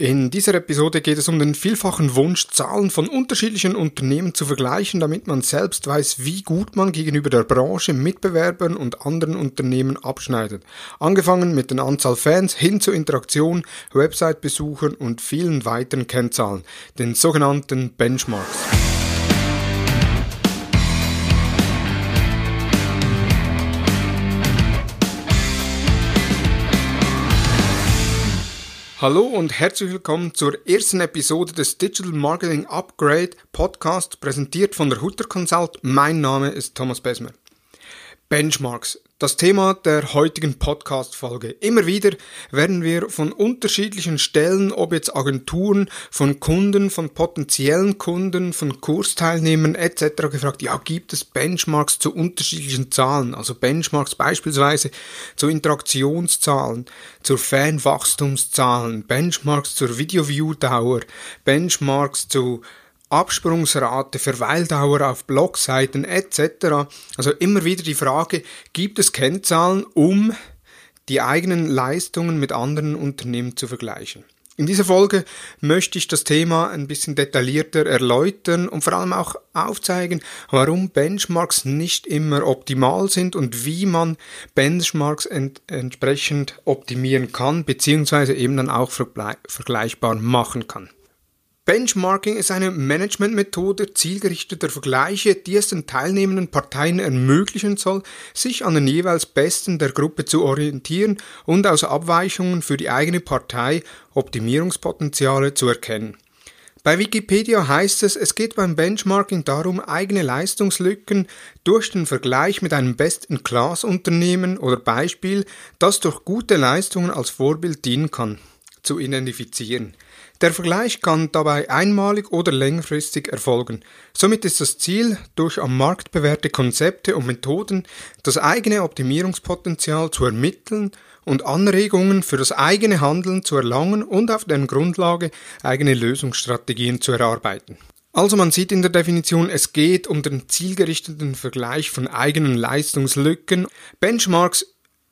In dieser Episode geht es um den vielfachen Wunsch, Zahlen von unterschiedlichen Unternehmen zu vergleichen, damit man selbst weiß, wie gut man gegenüber der Branche, Mitbewerbern und anderen Unternehmen abschneidet. Angefangen mit der Anzahl Fans hin zur Interaktion, Website-Besuchern und vielen weiteren Kennzahlen, den sogenannten Benchmarks. Hallo und herzlich willkommen zur ersten Episode des Digital Marketing Upgrade Podcast, präsentiert von der Hutter Consult. Mein Name ist Thomas Besmer. Benchmarks. Das Thema der heutigen Podcast-Folge. Immer wieder werden wir von unterschiedlichen Stellen, ob jetzt Agenturen, von Kunden, von potenziellen Kunden, von Kursteilnehmern etc. gefragt, ja, gibt es Benchmarks zu unterschiedlichen Zahlen? Also Benchmarks beispielsweise zu Interaktionszahlen, zur Fanwachstumszahlen, Benchmarks zur Video-View-Dauer, Benchmarks zu Absprungsrate, Verweildauer auf Blogseiten etc. Also immer wieder die Frage, gibt es Kennzahlen, um die eigenen Leistungen mit anderen Unternehmen zu vergleichen? In dieser Folge möchte ich das Thema ein bisschen detaillierter erläutern und vor allem auch aufzeigen, warum Benchmarks nicht immer optimal sind und wie man Benchmarks ent entsprechend optimieren kann, beziehungsweise eben dann auch vergleichbar machen kann. Benchmarking ist eine Managementmethode zielgerichteter Vergleiche, die es den teilnehmenden Parteien ermöglichen soll, sich an den jeweils Besten der Gruppe zu orientieren und aus Abweichungen für die eigene Partei Optimierungspotenziale zu erkennen. Bei Wikipedia heißt es, es geht beim Benchmarking darum, eigene Leistungslücken durch den Vergleich mit einem Best-in-Class-Unternehmen oder Beispiel, das durch gute Leistungen als Vorbild dienen kann, zu identifizieren. Der Vergleich kann dabei einmalig oder längerfristig erfolgen. Somit ist das Ziel, durch am Markt bewährte Konzepte und Methoden das eigene Optimierungspotenzial zu ermitteln und Anregungen für das eigene Handeln zu erlangen und auf deren Grundlage eigene Lösungsstrategien zu erarbeiten. Also man sieht in der Definition, es geht um den zielgerichteten Vergleich von eigenen Leistungslücken. Benchmarks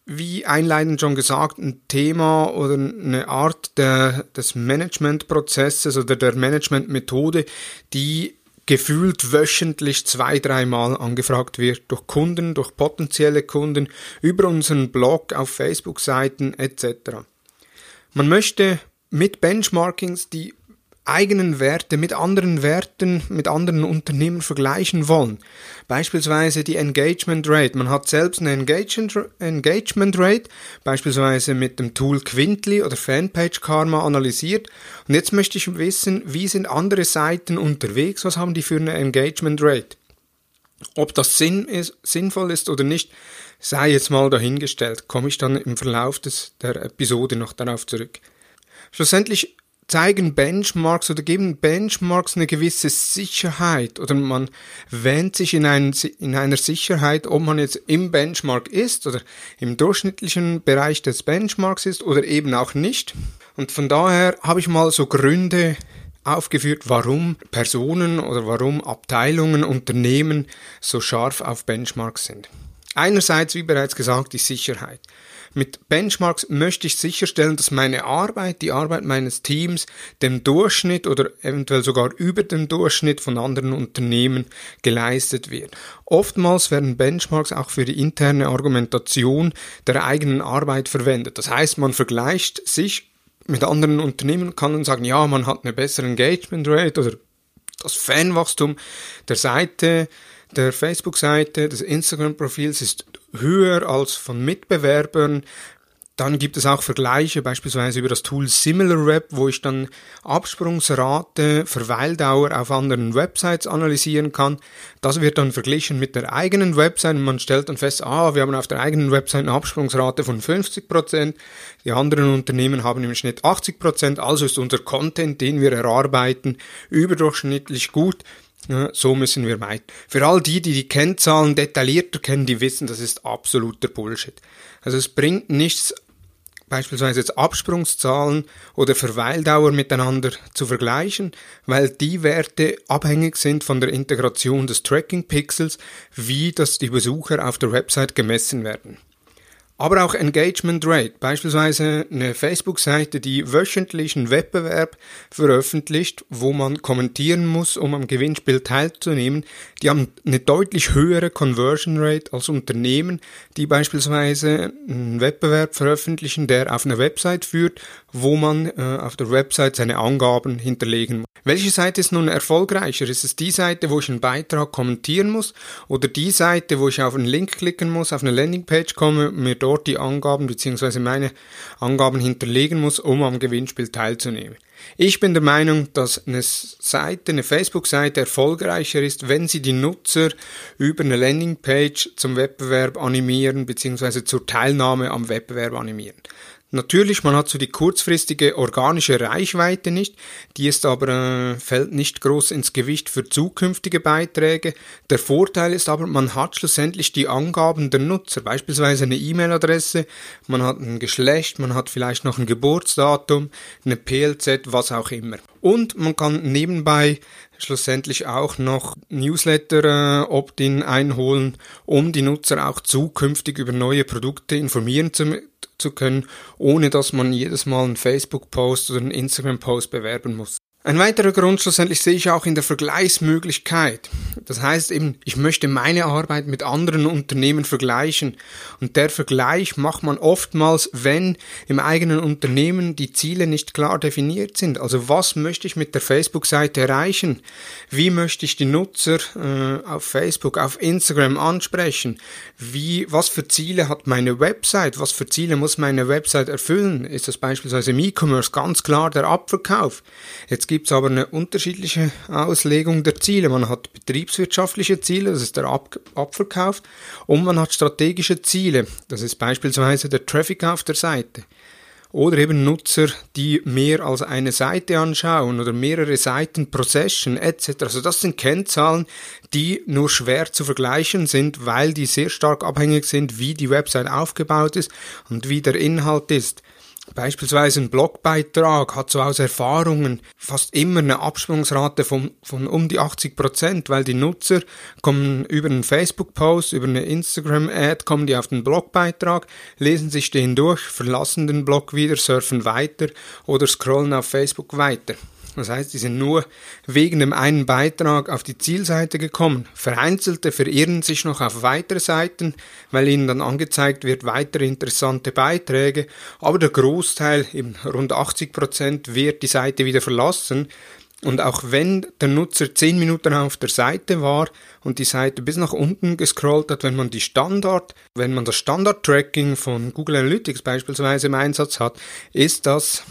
wie einleitend schon gesagt, ein Thema oder eine Art der, des Managementprozesses oder der Managementmethode, die gefühlt wöchentlich zwei, dreimal angefragt wird durch Kunden, durch potenzielle Kunden, über unseren Blog, auf Facebook-Seiten etc. Man möchte mit Benchmarkings die eigenen Werte mit anderen Werten, mit anderen Unternehmen vergleichen wollen. Beispielsweise die Engagement Rate. Man hat selbst eine Engagement Rate, beispielsweise mit dem Tool Quintly oder Fanpage Karma analysiert. Und jetzt möchte ich wissen, wie sind andere Seiten unterwegs? Was haben die für eine Engagement Rate? Ob das Sinn ist, sinnvoll ist oder nicht, sei jetzt mal dahingestellt. Komme ich dann im Verlauf des, der Episode noch darauf zurück. Schlussendlich zeigen Benchmarks oder geben Benchmarks eine gewisse Sicherheit oder man wähnt sich in, ein, in einer Sicherheit, ob man jetzt im Benchmark ist oder im durchschnittlichen Bereich des Benchmarks ist oder eben auch nicht. Und von daher habe ich mal so Gründe aufgeführt, warum Personen oder warum Abteilungen, Unternehmen so scharf auf Benchmarks sind. Einerseits, wie bereits gesagt, die Sicherheit. Mit Benchmarks möchte ich sicherstellen, dass meine Arbeit, die Arbeit meines Teams, dem Durchschnitt oder eventuell sogar über dem Durchschnitt von anderen Unternehmen geleistet wird. Oftmals werden Benchmarks auch für die interne Argumentation der eigenen Arbeit verwendet. Das heißt, man vergleicht sich mit anderen Unternehmen, kann dann sagen, ja, man hat eine bessere Engagement Rate oder das Fanwachstum der Seite, der Facebook-Seite, des Instagram-Profils ist höher als von Mitbewerbern. Dann gibt es auch Vergleiche, beispielsweise über das Tool SimilarWeb, wo ich dann Absprungsrate, Verweildauer auf anderen Websites analysieren kann. Das wird dann verglichen mit der eigenen Website und man stellt dann fest, ah, wir haben auf der eigenen Website eine Absprungsrate von 50%, die anderen Unternehmen haben im Schnitt 80%, also ist unser Content, den wir erarbeiten, überdurchschnittlich gut. Ja, so müssen wir weiter. Für all die, die die Kennzahlen detaillierter kennen, die wissen, das ist absoluter Bullshit. Also es bringt nichts, beispielsweise jetzt Absprungszahlen oder Verweildauer miteinander zu vergleichen, weil die Werte abhängig sind von der Integration des Tracking Pixels, wie das die Besucher auf der Website gemessen werden. Aber auch Engagement Rate. Beispielsweise eine Facebook-Seite, die wöchentlich einen Wettbewerb veröffentlicht, wo man kommentieren muss, um am Gewinnspiel teilzunehmen. Die haben eine deutlich höhere Conversion Rate als Unternehmen, die beispielsweise einen Wettbewerb veröffentlichen, der auf einer Website führt, wo man äh, auf der Website seine Angaben hinterlegen muss. Welche Seite ist nun erfolgreicher? Ist es die Seite, wo ich einen Beitrag kommentieren muss oder die Seite, wo ich auf einen Link klicken muss, auf eine Landingpage komme, mir dort die Angaben bzw. meine Angaben hinterlegen muss, um am Gewinnspiel teilzunehmen? Ich bin der Meinung, dass eine Seite, eine Facebook-Seite erfolgreicher ist, wenn sie die Nutzer über eine Landingpage zum Wettbewerb animieren bzw. zur Teilnahme am Wettbewerb animieren. Natürlich, man hat so die kurzfristige organische Reichweite nicht, die ist aber äh, fällt nicht groß ins Gewicht für zukünftige Beiträge. Der Vorteil ist aber, man hat schlussendlich die Angaben der Nutzer, beispielsweise eine E-Mail-Adresse, man hat ein Geschlecht, man hat vielleicht noch ein Geburtsdatum, eine PLZ, was auch immer. Und man kann nebenbei schlussendlich auch noch Newsletter äh, einholen, um die Nutzer auch zukünftig über neue Produkte informieren zu zu können, ohne dass man jedes Mal einen Facebook-Post oder einen Instagram-Post bewerben muss. Ein weiterer Grund schlussendlich sehe ich auch in der Vergleichsmöglichkeit. Das heißt eben, ich möchte meine Arbeit mit anderen Unternehmen vergleichen. Und der Vergleich macht man oftmals, wenn im eigenen Unternehmen die Ziele nicht klar definiert sind. Also was möchte ich mit der Facebook-Seite erreichen? Wie möchte ich die Nutzer äh, auf Facebook, auf Instagram ansprechen? Wie, was für Ziele hat meine Website? Was für Ziele muss meine Website erfüllen? Ist das beispielsweise im E-Commerce ganz klar der Abverkauf? Jetzt es aber eine unterschiedliche Auslegung der Ziele. Man hat betriebswirtschaftliche Ziele, das ist der Ab Abverkauf, und man hat strategische Ziele, das ist beispielsweise der Traffic auf der Seite. Oder eben Nutzer, die mehr als eine Seite anschauen oder mehrere Seiten pro Session etc. Also das sind Kennzahlen, die nur schwer zu vergleichen sind, weil die sehr stark abhängig sind, wie die Website aufgebaut ist und wie der Inhalt ist. Beispielsweise ein Blogbeitrag hat so aus Erfahrungen fast immer eine Absprungsrate von, von um die 80 Prozent, weil die Nutzer kommen über einen Facebook-Post, über eine Instagram-Ad, kommen die auf den Blogbeitrag, lesen sich den durch, verlassen den Blog wieder, surfen weiter oder scrollen auf Facebook weiter. Das heißt, die sind nur wegen dem einen Beitrag auf die Zielseite gekommen. Vereinzelte verirren sich noch auf weitere Seiten, weil ihnen dann angezeigt wird weitere interessante Beiträge. Aber der Großteil, eben rund 80 Prozent, wird die Seite wieder verlassen. Und auch wenn der Nutzer 10 Minuten auf der Seite war und die Seite bis nach unten gescrollt hat, wenn man die Standard, wenn man das Standard-Tracking von Google Analytics beispielsweise im Einsatz hat, ist das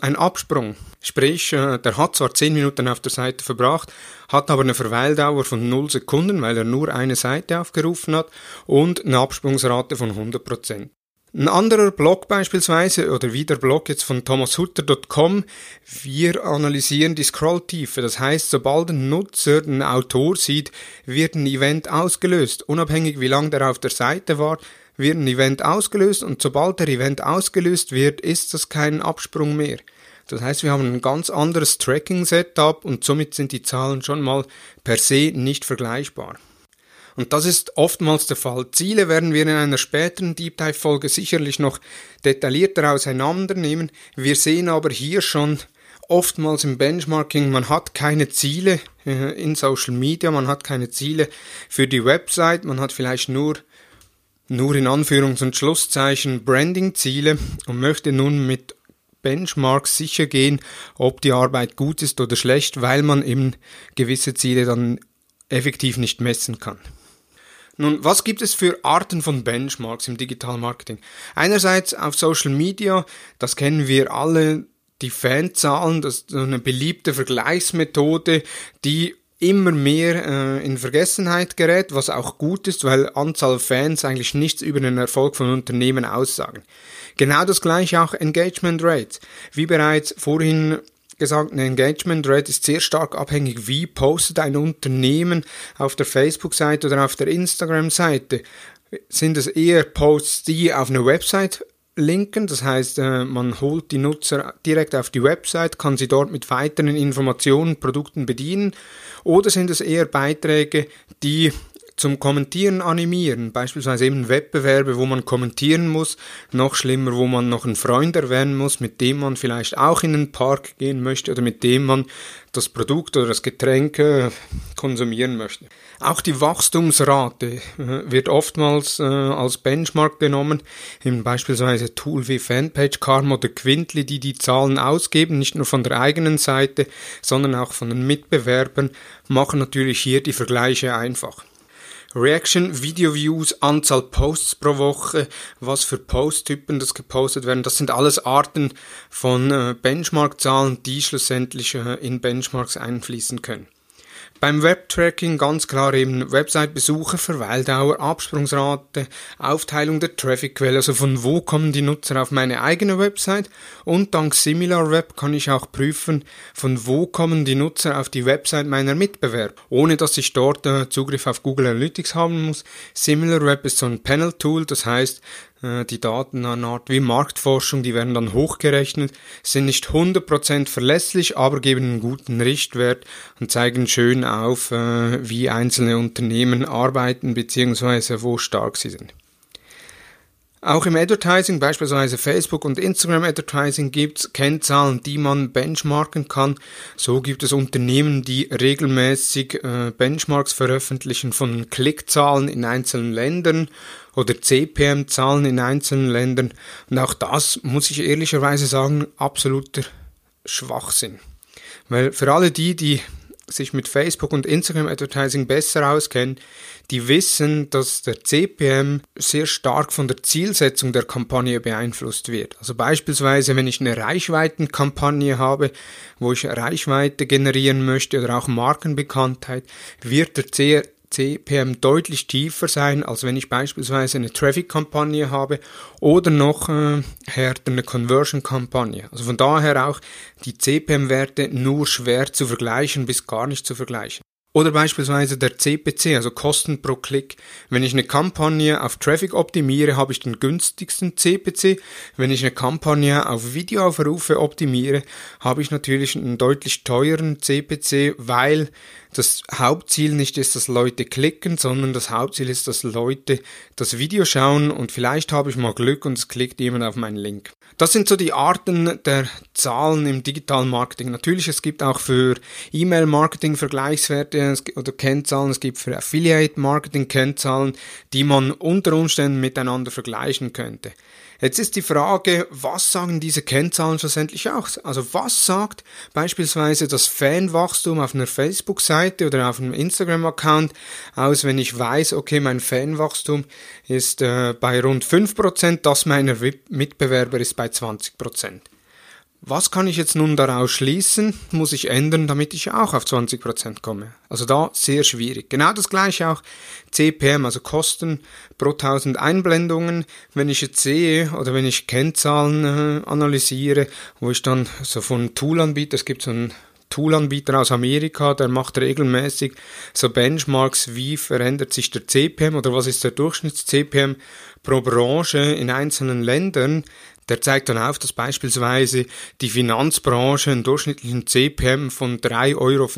ein Absprung. Sprich, äh, der hat zwar 10 Minuten auf der Seite verbracht, hat aber eine Verweildauer von 0 Sekunden, weil er nur eine Seite aufgerufen hat und eine Absprungsrate von 100%. Ein anderer Blog beispielsweise, oder wie der Blog jetzt von thomashutter.com, wir analysieren die Scrolltiefe. Das heißt, sobald ein Nutzer einen Autor sieht, wird ein Event ausgelöst. Unabhängig wie lange der auf der Seite war, wird ein Event ausgelöst und sobald der Event ausgelöst wird, ist das kein Absprung mehr. Das heißt, wir haben ein ganz anderes Tracking-Setup und somit sind die Zahlen schon mal per se nicht vergleichbar. Und das ist oftmals der Fall. Ziele werden wir in einer späteren Deep Dive Folge sicherlich noch detaillierter auseinandernehmen. Wir sehen aber hier schon oftmals im Benchmarking, man hat keine Ziele äh, in Social Media, man hat keine Ziele für die Website, man hat vielleicht nur nur in Anführungs- und Schlusszeichen Branding-Ziele und möchte nun mit Benchmarks sicher gehen, ob die Arbeit gut ist oder schlecht, weil man eben gewisse Ziele dann effektiv nicht messen kann. Nun, was gibt es für Arten von Benchmarks im Digital Marketing? Einerseits auf Social Media, das kennen wir alle, die Fanzahlen, das ist eine beliebte Vergleichsmethode, die immer mehr äh, in Vergessenheit gerät, was auch gut ist, weil Anzahl Fans eigentlich nichts über den Erfolg von Unternehmen aussagen. Genau das gleiche auch Engagement Rate. Wie bereits vorhin gesagt, eine Engagement Rate ist sehr stark abhängig, wie postet ein Unternehmen auf der Facebook-Seite oder auf der Instagram-Seite. Sind es eher Posts, die auf eine Website linken. Das heißt, äh, man holt die Nutzer direkt auf die Website, kann sie dort mit weiteren Informationen, Produkten bedienen. Oder sind es eher Beiträge, die zum Kommentieren animieren, beispielsweise eben Wettbewerbe, wo man kommentieren muss, noch schlimmer, wo man noch einen Freund erwähnen muss, mit dem man vielleicht auch in den Park gehen möchte oder mit dem man das Produkt oder das Getränk äh, konsumieren möchte. Auch die Wachstumsrate äh, wird oftmals äh, als Benchmark genommen, in beispielsweise Tool wie Fanpage, Karma oder Quintly, die die Zahlen ausgeben, nicht nur von der eigenen Seite, sondern auch von den Mitbewerbern, machen natürlich hier die Vergleiche einfach. Reaction, Video Views, Anzahl Posts pro Woche, was für Posttypen das gepostet werden, das sind alles Arten von äh, Benchmark-Zahlen, die schlussendlich äh, in Benchmarks einfließen können. Beim Webtracking ganz klar eben Website-Besucher, Verweildauer, Absprungsrate, Aufteilung der Traffic-Quelle, also von wo kommen die Nutzer auf meine eigene Website? Und dank SimilarWeb kann ich auch prüfen, von wo kommen die Nutzer auf die Website meiner Mitbewerber, ohne dass ich dort äh, Zugriff auf Google Analytics haben muss. SimilarWeb ist so ein Panel-Tool, das heißt, die Daten eine Art wie Marktforschung, die werden dann hochgerechnet, sind nicht 100% verlässlich, aber geben einen guten Richtwert und zeigen schön auf, äh, wie einzelne Unternehmen arbeiten bzw. wo stark sie sind. Auch im Advertising, beispielsweise Facebook und Instagram Advertising, gibt es Kennzahlen, die man benchmarken kann. So gibt es Unternehmen, die regelmäßig äh, Benchmarks veröffentlichen von Klickzahlen in einzelnen Ländern oder CPM-Zahlen in einzelnen Ländern. Und auch das, muss ich ehrlicherweise sagen, absoluter Schwachsinn. Weil für alle die, die sich mit Facebook und Instagram Advertising besser auskennen, die wissen, dass der CPM sehr stark von der Zielsetzung der Kampagne beeinflusst wird. Also beispielsweise, wenn ich eine Reichweitenkampagne habe, wo ich Reichweite generieren möchte oder auch Markenbekanntheit, wird der CPM deutlich tiefer sein, als wenn ich beispielsweise eine Traffic-Kampagne habe oder noch äh, härter eine Conversion-Kampagne. Also von daher auch die CPM-Werte nur schwer zu vergleichen bis gar nicht zu vergleichen. Oder beispielsweise der CPC, also Kosten pro Klick. Wenn ich eine Kampagne auf Traffic optimiere, habe ich den günstigsten CPC. Wenn ich eine Kampagne auf Videoaufrufe optimiere, habe ich natürlich einen deutlich teuren CPC, weil das Hauptziel nicht ist, dass Leute klicken, sondern das Hauptziel ist, dass Leute das Video schauen und vielleicht habe ich mal Glück und es klickt jemand auf meinen Link. Das sind so die Arten der Zahlen im digitalen Marketing. Natürlich, es gibt auch für E-Mail-Marketing Vergleichswerte oder Kennzahlen, es gibt für Affiliate-Marketing Kennzahlen, die man unter Umständen miteinander vergleichen könnte. Jetzt ist die Frage, was sagen diese Kennzahlen schlussendlich aus? Also was sagt beispielsweise das Fanwachstum auf einer Facebook-Seite oder auf einem Instagram-Account aus, wenn ich weiß, okay, mein Fanwachstum ist äh, bei rund 5%, das meiner Mitbewerber ist bei 20%. Was kann ich jetzt nun daraus schließen? Muss ich ändern, damit ich auch auf 20% komme? Also da sehr schwierig. Genau das gleiche auch CPM, also Kosten pro 1000 Einblendungen. Wenn ich jetzt sehe oder wenn ich Kennzahlen äh, analysiere, wo ich dann so von Toolanbieter, es gibt so einen Toolanbieter aus Amerika, der macht regelmäßig so Benchmarks, wie verändert sich der CPM oder was ist der Durchschnitts-CPM pro Branche in einzelnen Ländern. Der zeigt dann auf, dass beispielsweise die Finanzbranche einen durchschnittlichen CPM von 3,50 Euro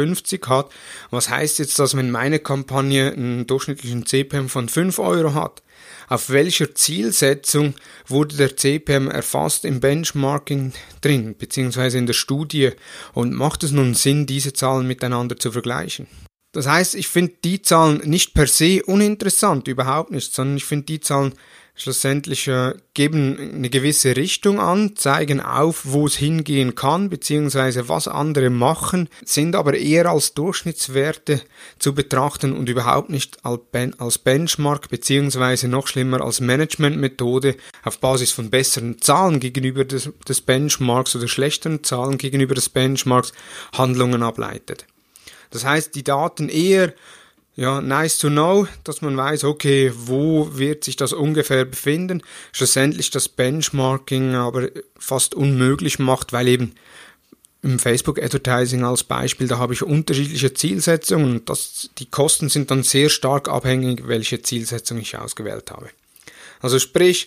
hat. Was heißt jetzt das, wenn meine Kampagne einen durchschnittlichen CPM von 5 Euro hat? Auf welcher Zielsetzung wurde der CPM erfasst im Benchmarking drin, beziehungsweise in der Studie? Und macht es nun Sinn, diese Zahlen miteinander zu vergleichen? Das heißt, ich finde die Zahlen nicht per se uninteressant, überhaupt nicht, sondern ich finde die Zahlen schlussendlich äh, geben eine gewisse Richtung an, zeigen auf, wo es hingehen kann, beziehungsweise was andere machen, sind aber eher als Durchschnittswerte zu betrachten und überhaupt nicht als Benchmark, beziehungsweise noch schlimmer als Managementmethode auf Basis von besseren Zahlen gegenüber des, des Benchmarks oder schlechteren Zahlen gegenüber des Benchmarks Handlungen ableitet. Das heißt, die Daten eher ja, nice to know, dass man weiß, okay, wo wird sich das ungefähr befinden. Schlussendlich das Benchmarking aber fast unmöglich macht, weil eben im Facebook Advertising als Beispiel, da habe ich unterschiedliche Zielsetzungen und das, die Kosten sind dann sehr stark abhängig, welche Zielsetzung ich ausgewählt habe. Also sprich,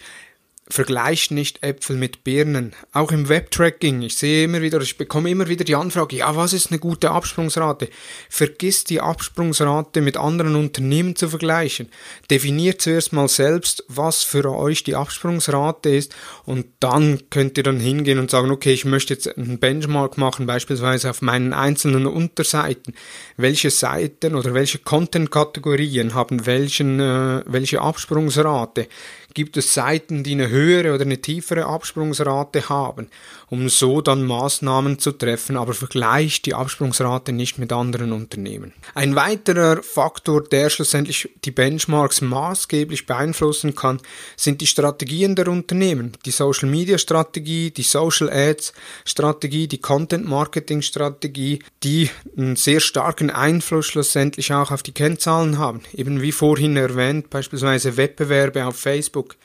vergleicht nicht Äpfel mit Birnen. Auch im Webtracking. Ich sehe immer wieder, ich bekomme immer wieder die Anfrage, ja, was ist eine gute Absprungsrate? Vergiss die Absprungsrate mit anderen Unternehmen zu vergleichen. Definiert zuerst mal selbst, was für euch die Absprungsrate ist und dann könnt ihr dann hingehen und sagen, okay, ich möchte jetzt einen Benchmark machen, beispielsweise auf meinen einzelnen Unterseiten. Welche Seiten oder welche Content-Kategorien haben welchen, äh, welche Absprungsrate? Gibt es Seiten, die eine höhere oder eine tiefere Absprungsrate haben, um so dann Maßnahmen zu treffen, aber vergleicht die Absprungsrate nicht mit anderen Unternehmen. Ein weiterer Faktor, der schlussendlich die Benchmarks maßgeblich beeinflussen kann, sind die Strategien der Unternehmen, die Social Media Strategie, die Social Ads Strategie, die Content Marketing Strategie, die einen sehr starken Einfluss schlussendlich auch auf die Kennzahlen haben. Eben wie vorhin erwähnt, beispielsweise Wettbewerbe auf Facebook Facebook.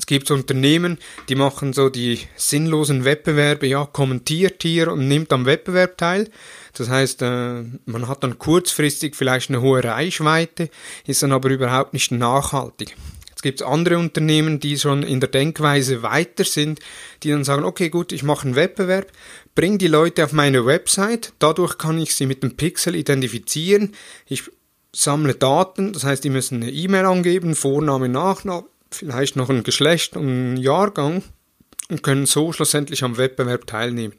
Es gibt Unternehmen, die machen so die sinnlosen Wettbewerbe, ja, kommentiert hier und nimmt am Wettbewerb teil. Das heißt, äh, man hat dann kurzfristig vielleicht eine hohe Reichweite, ist dann aber überhaupt nicht nachhaltig. Jetzt gibt es andere Unternehmen, die schon in der Denkweise weiter sind, die dann sagen, okay, gut, ich mache einen Wettbewerb, bringe die Leute auf meine Website, dadurch kann ich sie mit dem Pixel identifizieren, ich sammle Daten, das heißt, die müssen eine E-Mail angeben, Vorname, Nachname, vielleicht noch ein Geschlecht und einen Jahrgang und können so schlussendlich am Wettbewerb teilnehmen.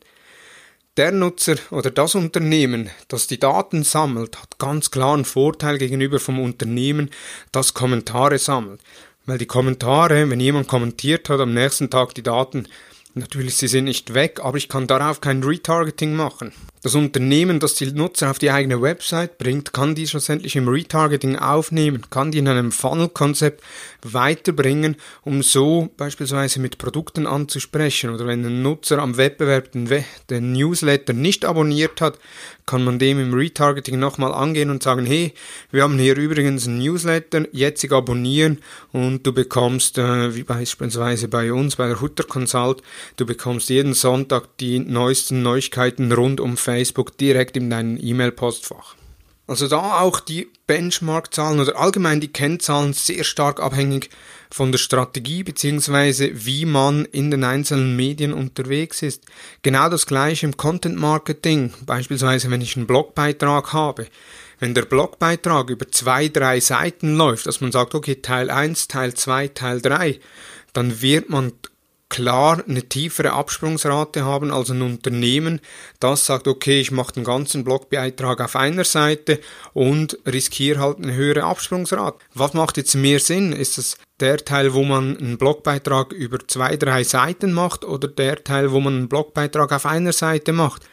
Der Nutzer oder das Unternehmen, das die Daten sammelt, hat ganz klar einen Vorteil gegenüber vom Unternehmen, das Kommentare sammelt. Weil die Kommentare, wenn jemand kommentiert hat, am nächsten Tag die Daten Natürlich, sie sind nicht weg, aber ich kann darauf kein Retargeting machen. Das Unternehmen, das die Nutzer auf die eigene Website bringt, kann die schlussendlich im Retargeting aufnehmen, kann die in einem Funnel-Konzept weiterbringen, um so beispielsweise mit Produkten anzusprechen. Oder wenn ein Nutzer am Wettbewerb den, den Newsletter nicht abonniert hat, kann man dem im Retargeting nochmal angehen und sagen, hey, wir haben hier übrigens einen Newsletter, jetzt abonnieren und du bekommst, äh, wie beispielsweise bei uns, bei der Hutter Consult, du bekommst jeden Sonntag die neuesten Neuigkeiten rund um Facebook direkt in dein E-Mail-Postfach. Also da auch die Benchmark-Zahlen oder allgemein die Kennzahlen sehr stark abhängig von der Strategie bzw. wie man in den einzelnen Medien unterwegs ist. Genau das gleiche im Content Marketing, beispielsweise wenn ich einen Blogbeitrag habe. Wenn der Blogbeitrag über zwei, drei Seiten läuft, dass man sagt, okay, Teil 1, Teil 2, Teil 3, dann wird man klar eine tiefere Absprungsrate haben als ein Unternehmen, das sagt, okay, ich mache den ganzen Blogbeitrag auf einer Seite und riskiere halt eine höhere Absprungsrate. Was macht jetzt mehr Sinn? Ist es der Teil, wo man einen Blogbeitrag über zwei, drei Seiten macht oder der Teil, wo man einen Blogbeitrag auf einer Seite macht?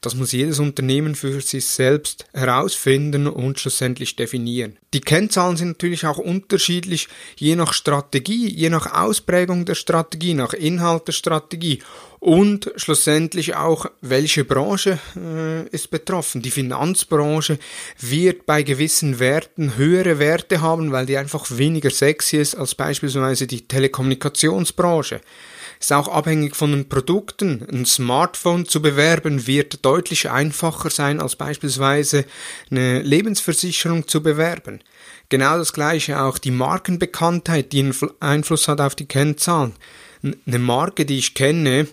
Das muss jedes Unternehmen für sich selbst herausfinden und schlussendlich definieren. Die Kennzahlen sind natürlich auch unterschiedlich, je nach Strategie, je nach Ausprägung der Strategie, nach Inhalt der Strategie und schlussendlich auch, welche Branche äh, ist betroffen. Die Finanzbranche wird bei gewissen Werten höhere Werte haben, weil die einfach weniger sexy ist als beispielsweise die Telekommunikationsbranche. Ist auch abhängig von den Produkten. Ein Smartphone zu bewerben wird deutlich einfacher sein als beispielsweise eine Lebensversicherung zu bewerben. Genau das gleiche auch die Markenbekanntheit, die einen Einfluss hat auf die Kennzahlen. Eine Marke, die ich kenne,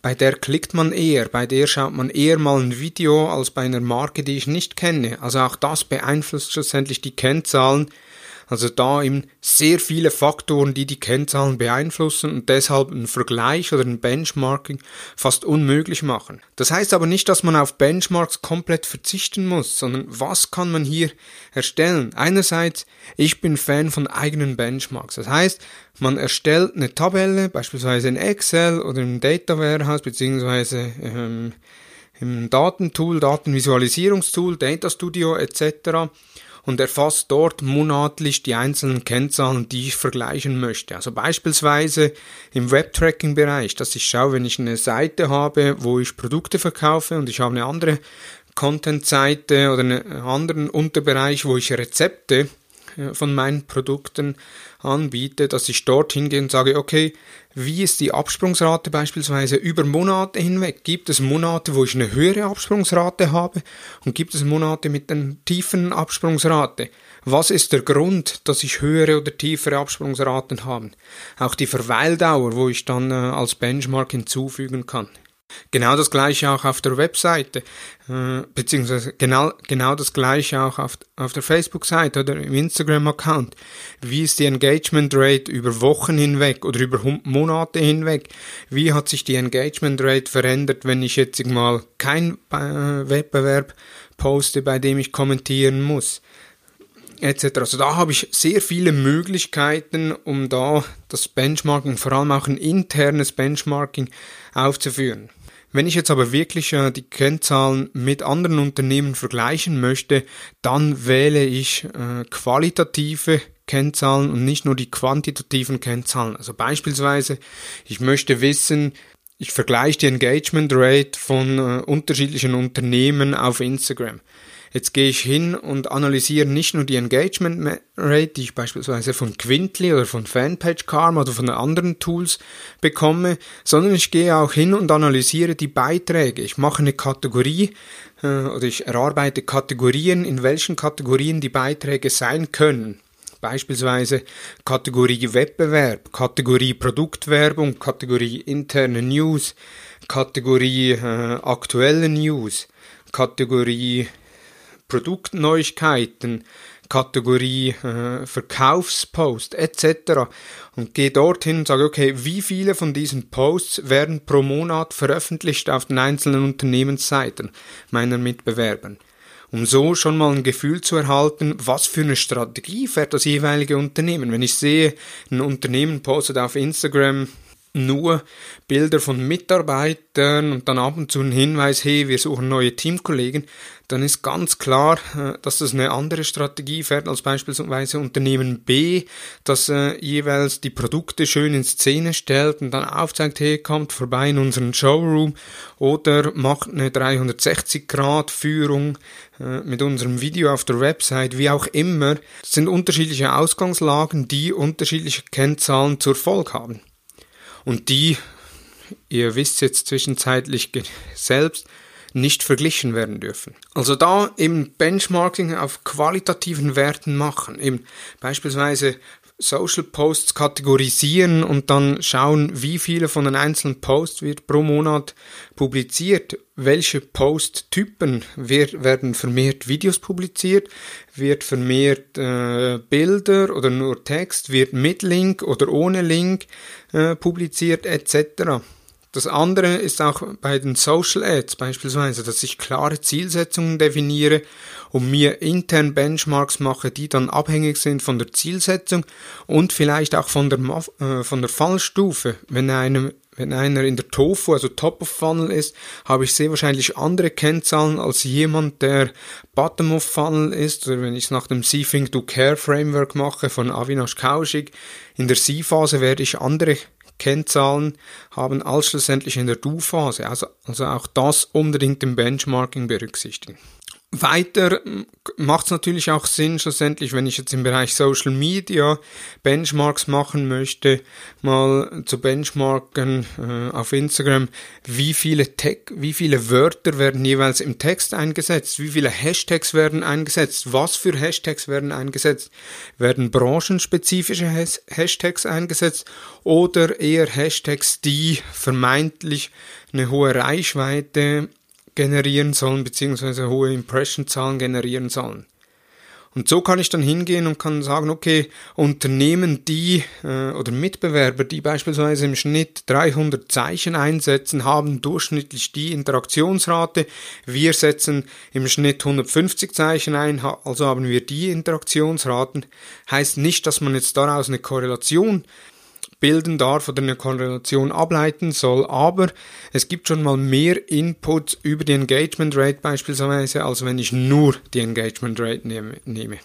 bei der klickt man eher, bei der schaut man eher mal ein Video als bei einer Marke, die ich nicht kenne. Also auch das beeinflusst schlussendlich die Kennzahlen also da eben sehr viele Faktoren, die die Kennzahlen beeinflussen und deshalb einen Vergleich oder ein Benchmarking fast unmöglich machen. Das heißt aber nicht, dass man auf Benchmarks komplett verzichten muss, sondern was kann man hier erstellen? Einerseits, ich bin Fan von eigenen Benchmarks. Das heißt, man erstellt eine Tabelle, beispielsweise in Excel oder im Data Warehouse, beziehungsweise ähm, im Datentool, Datenvisualisierungstool, Data Studio etc und erfasst dort monatlich die einzelnen Kennzahlen, die ich vergleichen möchte. Also beispielsweise im Webtracking-Bereich, dass ich schaue, wenn ich eine Seite habe, wo ich Produkte verkaufe und ich habe eine andere Content-Seite oder einen anderen Unterbereich, wo ich Rezepte von meinen Produkten anbiete, dass ich dort hingehe und sage, okay, wie ist die Absprungsrate beispielsweise über Monate hinweg? Gibt es Monate, wo ich eine höhere Absprungsrate habe und gibt es Monate mit einer tiefen Absprungsrate? Was ist der Grund, dass ich höhere oder tiefere Absprungsraten habe? Auch die Verweildauer, wo ich dann äh, als Benchmark hinzufügen kann. Genau das gleiche auch auf der Webseite, äh, beziehungsweise genau, genau das gleiche auch auf, auf der Facebook-Seite oder im Instagram-Account. Wie ist die Engagement Rate über Wochen hinweg oder über Monate hinweg? Wie hat sich die Engagement Rate verändert, wenn ich jetzt mal kein äh, Wettbewerb poste, bei dem ich kommentieren muss? etc. Also da habe ich sehr viele Möglichkeiten, um da das Benchmarking, vor allem auch ein internes Benchmarking aufzuführen. Wenn ich jetzt aber wirklich äh, die Kennzahlen mit anderen Unternehmen vergleichen möchte, dann wähle ich äh, qualitative Kennzahlen und nicht nur die quantitativen Kennzahlen. Also beispielsweise, ich möchte wissen, ich vergleiche die Engagement Rate von äh, unterschiedlichen Unternehmen auf Instagram. Jetzt gehe ich hin und analysiere nicht nur die Engagement Rate, die ich beispielsweise von Quintly oder von Fanpage Karma oder von anderen Tools bekomme, sondern ich gehe auch hin und analysiere die Beiträge. Ich mache eine Kategorie äh, oder ich erarbeite Kategorien, in welchen Kategorien die Beiträge sein können. Beispielsweise Kategorie Wettbewerb, Kategorie Produktwerbung, Kategorie interne News, Kategorie äh, aktuelle News, Kategorie Produktneuigkeiten, Kategorie äh, Verkaufspost etc. und gehe dorthin und sage, okay, wie viele von diesen Posts werden pro Monat veröffentlicht auf den einzelnen Unternehmensseiten meiner Mitbewerber? Um so schon mal ein Gefühl zu erhalten, was für eine Strategie fährt das jeweilige Unternehmen. Wenn ich sehe, ein Unternehmen postet auf Instagram nur Bilder von Mitarbeitern und dann ab und zu ein Hinweis, hey, wir suchen neue Teamkollegen, dann ist ganz klar, äh, dass das eine andere Strategie fährt als beispielsweise Unternehmen B, das äh, jeweils die Produkte schön in Szene stellt und dann aufzeigt, hey, kommt vorbei in unseren Showroom oder macht eine 360-Grad-Führung äh, mit unserem Video auf der Website, wie auch immer. Das sind unterschiedliche Ausgangslagen, die unterschiedliche Kennzahlen zur Folge haben. Und die, ihr wisst jetzt zwischenzeitlich selbst, nicht verglichen werden dürfen. Also da eben Benchmarking auf qualitativen Werten machen, eben beispielsweise Social Posts kategorisieren und dann schauen, wie viele von den einzelnen Posts wird pro Monat publiziert, welche Posttypen werden vermehrt Videos publiziert, wird vermehrt äh, Bilder oder nur Text, wird mit Link oder ohne Link äh, publiziert etc. Das andere ist auch bei den Social Ads beispielsweise, dass ich klare Zielsetzungen definiere und mir intern Benchmarks mache, die dann abhängig sind von der Zielsetzung und vielleicht auch von der, äh, von der Fallstufe. Wenn einem wenn einer in der Tofu, also Top of Funnel ist, habe ich sehr wahrscheinlich andere Kennzahlen als jemand, der Bottom of Funnel ist. Oder wenn ich es nach dem Think Do Care Framework mache von Avinash Kaushik, in der C-Phase werde ich andere Kennzahlen haben als schlussendlich in der Do-Phase. Also, also auch das unbedingt im Benchmarking berücksichtigen. Weiter macht es natürlich auch Sinn, schlussendlich, wenn ich jetzt im Bereich Social Media Benchmarks machen möchte, mal zu benchmarken äh, auf Instagram, wie viele, Tech, wie viele Wörter werden jeweils im Text eingesetzt, wie viele Hashtags werden eingesetzt, was für Hashtags werden eingesetzt, werden branchenspezifische Hashtags eingesetzt oder eher Hashtags, die vermeintlich eine hohe Reichweite generieren sollen, beziehungsweise hohe Impression-Zahlen generieren sollen. Und so kann ich dann hingehen und kann sagen, okay, Unternehmen, die äh, oder Mitbewerber, die beispielsweise im Schnitt 300 Zeichen einsetzen, haben durchschnittlich die Interaktionsrate. Wir setzen im Schnitt 150 Zeichen ein, also haben wir die Interaktionsraten. Heißt nicht, dass man jetzt daraus eine Korrelation bilden darf oder eine Korrelation ableiten soll, aber es gibt schon mal mehr Input über die Engagement Rate beispielsweise, als wenn ich nur die Engagement Rate nehme.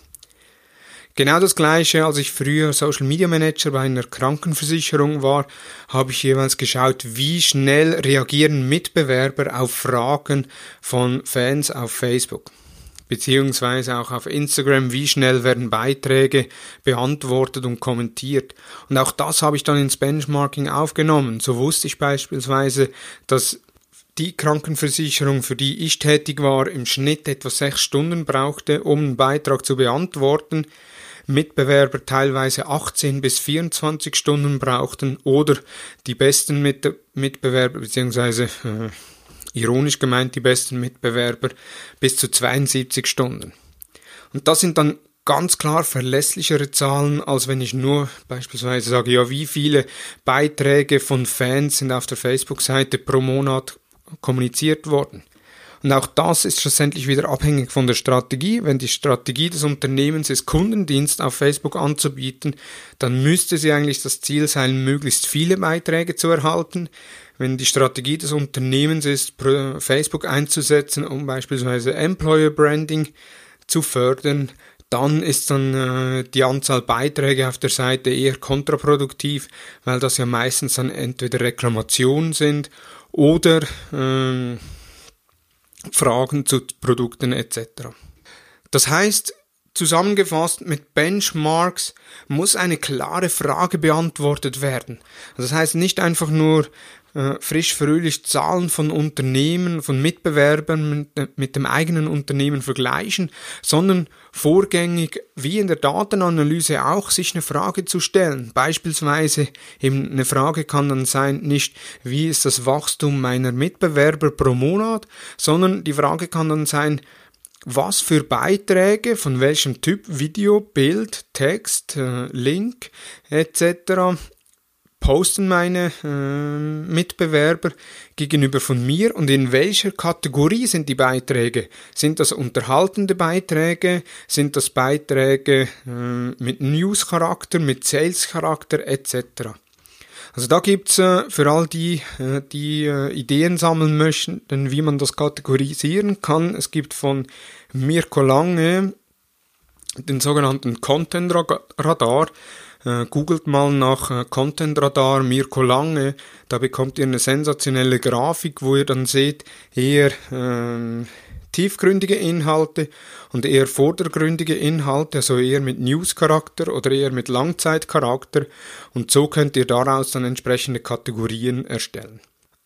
Genau das gleiche, als ich früher Social Media Manager bei einer Krankenversicherung war, habe ich jeweils geschaut, wie schnell reagieren Mitbewerber auf Fragen von Fans auf Facebook. Beziehungsweise auch auf Instagram, wie schnell werden Beiträge beantwortet und kommentiert. Und auch das habe ich dann ins Benchmarking aufgenommen. So wusste ich beispielsweise, dass die Krankenversicherung, für die ich tätig war, im Schnitt etwa sechs Stunden brauchte, um einen Beitrag zu beantworten. Mitbewerber teilweise 18 bis 24 Stunden brauchten oder die besten Mit Mitbewerber, beziehungsweise äh, ironisch gemeint die besten Mitbewerber, bis zu 72 Stunden. Und das sind dann ganz klar verlässlichere Zahlen, als wenn ich nur beispielsweise sage, ja, wie viele Beiträge von Fans sind auf der Facebook-Seite pro Monat kommuniziert worden. Und auch das ist schlussendlich wieder abhängig von der Strategie. Wenn die Strategie des Unternehmens ist, Kundendienst auf Facebook anzubieten, dann müsste sie eigentlich das Ziel sein, möglichst viele Beiträge zu erhalten. Wenn die Strategie des Unternehmens ist, Facebook einzusetzen, um beispielsweise Employer Branding zu fördern, dann ist dann äh, die Anzahl Beiträge auf der Seite eher kontraproduktiv, weil das ja meistens dann entweder Reklamationen sind oder ähm, Fragen zu Produkten etc. Das heißt, zusammengefasst mit Benchmarks muss eine klare Frage beantwortet werden. Das heißt nicht einfach nur äh, frisch fröhlich Zahlen von Unternehmen, von Mitbewerbern mit, mit dem eigenen Unternehmen vergleichen, sondern vorgängig, wie in der Datenanalyse auch, sich eine Frage zu stellen. Beispielsweise eben eine Frage kann dann sein, nicht wie ist das Wachstum meiner Mitbewerber pro Monat, sondern die Frage kann dann sein, was für Beiträge, von welchem Typ, Video, Bild, Text, äh, Link etc posten meine äh, Mitbewerber gegenüber von mir und in welcher Kategorie sind die Beiträge? Sind das unterhaltende Beiträge? Sind das Beiträge äh, mit News-Charakter, mit Sales-Charakter etc.? Also da gibt's äh, für all die, äh, die äh, Ideen sammeln möchten, wie man das kategorisieren kann. Es gibt von Mirko Lange den sogenannten Content Radar. Äh, googelt mal nach äh, Content Radar Mirko Lange, da bekommt ihr eine sensationelle Grafik, wo ihr dann seht, eher äh, tiefgründige Inhalte und eher vordergründige Inhalte, also eher mit News-Charakter oder eher mit Langzeitcharakter. Und so könnt ihr daraus dann entsprechende Kategorien erstellen.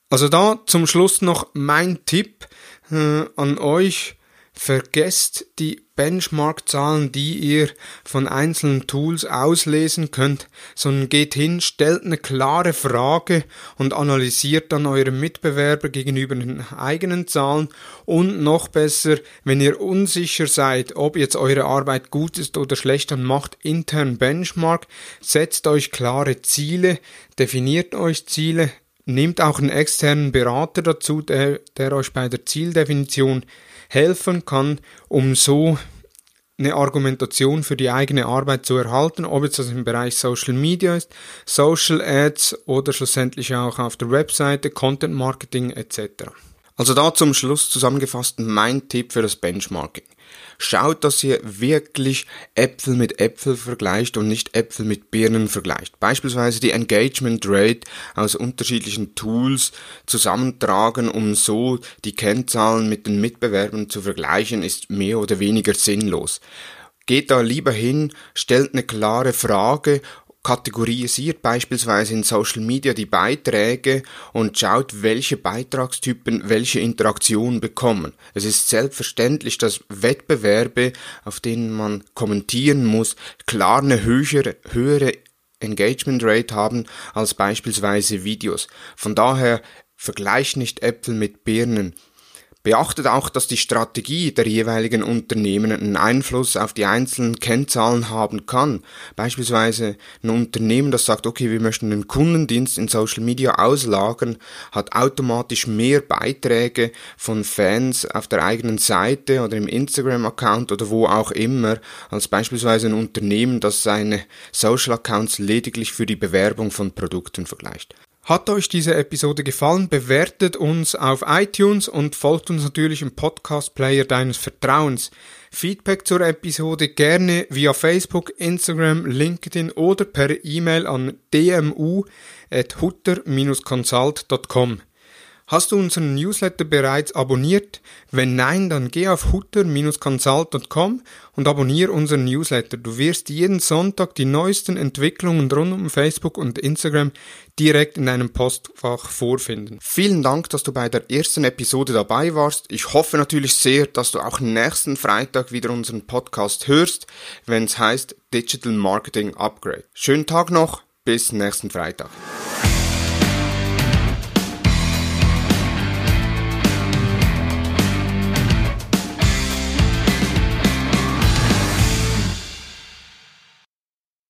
Also da zum Schluss noch mein Tipp äh, an euch, Vergesst die Benchmark-Zahlen, die ihr von einzelnen Tools auslesen könnt, sondern geht hin, stellt eine klare Frage und analysiert dann eure Mitbewerber gegenüber den eigenen Zahlen. Und noch besser, wenn ihr unsicher seid, ob jetzt eure Arbeit gut ist oder schlecht, dann macht intern Benchmark, setzt euch klare Ziele, definiert euch Ziele, nehmt auch einen externen Berater dazu, der, der euch bei der Zieldefinition helfen kann, um so eine Argumentation für die eigene Arbeit zu erhalten, ob jetzt das im Bereich Social Media ist, Social Ads oder schlussendlich auch auf der Webseite, Content Marketing etc. Also da zum Schluss zusammengefasst mein Tipp für das Benchmarking. Schaut, dass ihr wirklich Äpfel mit Äpfel vergleicht und nicht Äpfel mit Birnen vergleicht. Beispielsweise die Engagement Rate aus unterschiedlichen Tools zusammentragen, um so die Kennzahlen mit den Mitbewerbern zu vergleichen, ist mehr oder weniger sinnlos. Geht da lieber hin, stellt eine klare Frage kategorisiert beispielsweise in Social Media die Beiträge und schaut, welche Beitragstypen welche Interaktion bekommen. Es ist selbstverständlich, dass Wettbewerbe, auf denen man kommentieren muss, klar eine höhere, höhere Engagement Rate haben als beispielsweise Videos. Von daher vergleich nicht Äpfel mit Birnen. Beachtet auch, dass die Strategie der jeweiligen Unternehmen einen Einfluss auf die einzelnen Kennzahlen haben kann. Beispielsweise ein Unternehmen, das sagt, okay, wir möchten den Kundendienst in Social Media auslagern, hat automatisch mehr Beiträge von Fans auf der eigenen Seite oder im Instagram-Account oder wo auch immer, als beispielsweise ein Unternehmen, das seine Social Accounts lediglich für die Bewerbung von Produkten vergleicht. Hat euch diese Episode gefallen, bewertet uns auf iTunes und folgt uns natürlich im Podcast-Player deines Vertrauens. Feedback zur Episode gerne via Facebook, Instagram, LinkedIn oder per E-Mail an dmu.hutter-consult.com. Hast du unseren Newsletter bereits abonniert? Wenn nein, dann geh auf hutter-consult.com und abonniere unseren Newsletter. Du wirst jeden Sonntag die neuesten Entwicklungen rund um Facebook und Instagram direkt in deinem Postfach vorfinden. Vielen Dank, dass du bei der ersten Episode dabei warst. Ich hoffe natürlich sehr, dass du auch nächsten Freitag wieder unseren Podcast hörst, wenn es heißt Digital Marketing Upgrade. Schönen Tag noch, bis nächsten Freitag.